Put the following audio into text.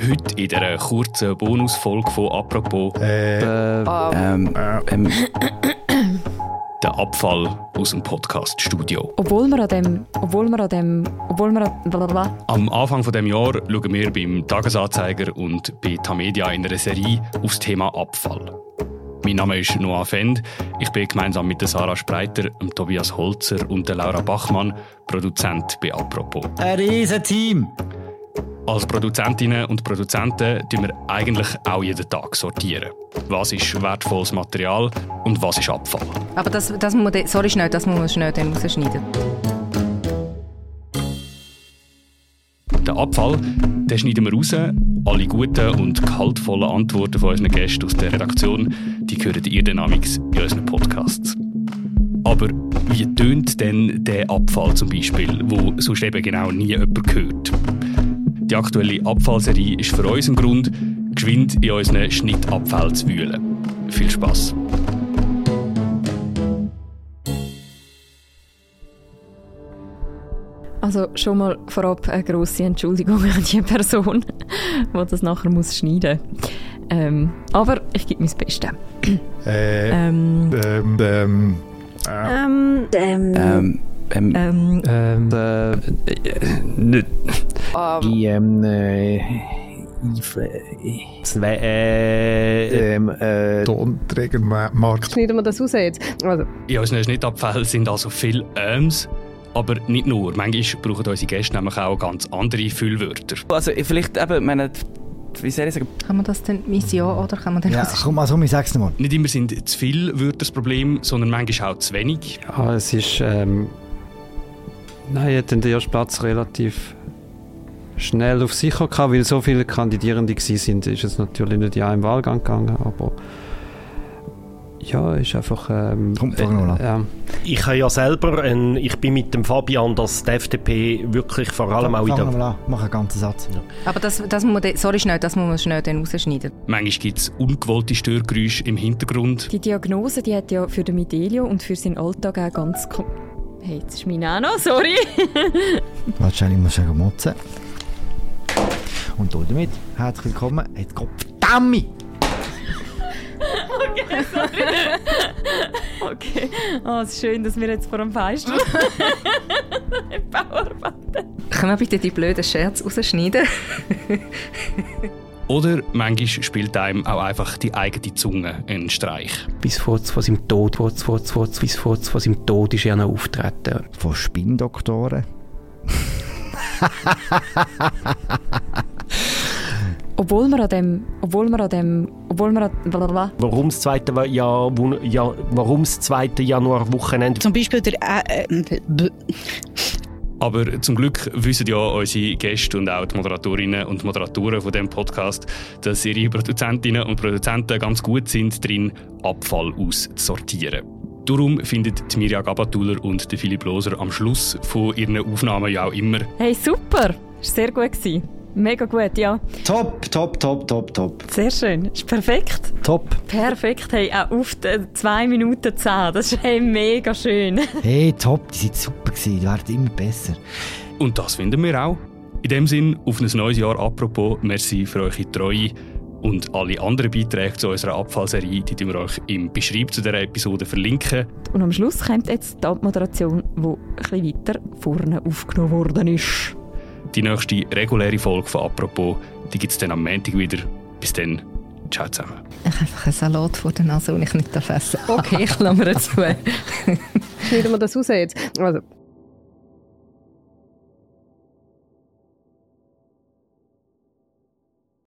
Heute in dieser kurzen Bonusfolge von «Apropos» Äh, Ähm, ähm, der Abfall aus dem Podcast-Studio. Obwohl wir an dem, obwohl wir an dem, obwohl wir an, blablabla. Am Anfang von dem Jahr schauen wir beim Tagesanzeiger und bei Tamedia in einer Serie auf das Thema Abfall. Mein Name ist Noah Fend. Ich bin gemeinsam mit der Sarah Spreiter, Tobias Holzer und der Laura Bachmann Produzent bei «Apropos». ein riesen Team. Als Produzentinnen und Produzenten tun wir eigentlich auch jeden Tag sortieren. Was ist wertvolles Material und was ist Abfall? Aber das, das muss, man- sorry schnell, das muss man schnell dann rausschneiden. Den Abfall den schneiden wir raus. Alle guten und gehaltvollen Antworten von unseren Gästen aus der Redaktion die hören ihr dynamics in unseren Podcasts. Aber wie tönt denn der Abfall zum Beispiel, wo sonst eben genau nie jemand hört? Die aktuelle Abfallserie ist für uns ein Grund, geschwind in unseren Schnittabfällen zu wühlen. Viel Spass! Also schon mal vorab eine grosse Entschuldigung an die Person, die das nachher muss schneiden muss. Ähm, aber ich gebe mein Bestes. Äh, Ähm, ähm, ähm, Ähm, ähm, ähm, ähm, ähm, Ähm, äh, äh, nicht. Die, ähm, äh, äh, Zwei, äh, ähm, äh, Tonträgermarkt. schneiden wir das raus jetzt? Also, In unseren Schnittabfällen sind also viele Öms, aber nicht nur. Manchmal brauchen unsere Gäste nämlich auch ganz andere Füllwörter. also vielleicht eben, meine, wie soll ich sagen, kann man das dann Mission oder kann man dann Ja, rausschneiden? komm, also, ich sag's mal. Nicht immer sind zu viele Wörter das Problem, sondern manchmal auch zu wenig. ja, es ist, ähm, nein, ich hatte den ersten Platz relativ schnell auf sicher gehabt, weil so viele Kandidierende sind, ist es natürlich nicht ja im Wahlgang gegangen, aber ja, ist einfach, ähm, Komm, fang mal an. ja, Ich habe ja selber, ein, ich bin mit dem Fabian, dass die FDP wirklich vor allem auch in der... mal an, mach einen ganzen Satz. Aber das, das muss man, sorry schnell, das muss man schnell dann rausschneiden. Manchmal gibt es ungewollte Störgeräusche im Hintergrund. die Diagnose, die hat ja für den Midelio und für seinen Alltag auch ganz... Hey, jetzt ist meine auch noch, sorry. Warte, schnell, ich muss schon motzen. Und damit herzlich willkommen. Jetzt Gott verdammt! Okay. Oh, es ist schön, dass wir jetzt vor dem Fenster Powerbutton. Können wir bitte die blöden Scherze rausschneiden? Oder manchmal spielt einem auch einfach die eigene Zunge einen Streich. bis vor vor seinem Tod, vor, vor, vor, bis vor vor seinem Tod ist er noch auftreten. Von Spinndoktoren. Obwohl wir an dem, obwohl wir an dem, obwohl wir an, blablabla. Warum das zweite, ja, ja, warum das zweite Januar-Wochenende? Zum Beispiel der äh, äh, b- Aber zum Glück wissen ja unsere Gäste und auch die Moderatorinnen und Moderatoren von dem Podcast, dass ihre Produzentinnen und Produzenten ganz gut sind darin, Abfall auszusortieren. Darum findet die Mirja Gabatuller und der Philipp Loser am Schluss von ihren Aufnahmen ja auch immer Hey, super! Ist sehr gut gewesen. Mega gut, ja. Top, top, top, top, top. Sehr schön. Ist perfekt. Top. Perfekt. Hey, auch auf 2 Minuten 10. Das ist hey, mega schön. Hey, top, die sind super gewesen. Die werden immer besser. Und das finden wir auch. In dem Sinn, auf ein neues Jahr apropos, merci für eure Treue und alle anderen Beiträge zu unserer Abfallserie, die wir euch im Beschreib zu dieser Episode verlinken. Und am Schluss kommt jetzt die Abmoderation, die ein bisschen weiter vorne aufgenommen worden ist. Die nächste reguläre Folge von «Apropos» die gibt es dann am Montag wieder. Bis dann, ciao zusammen. Ich habe einfach einen Salat vor der Nase, den ich nicht essen darf. Okay, ich lasse mir zu. schneiden wir das raus jetzt? Also,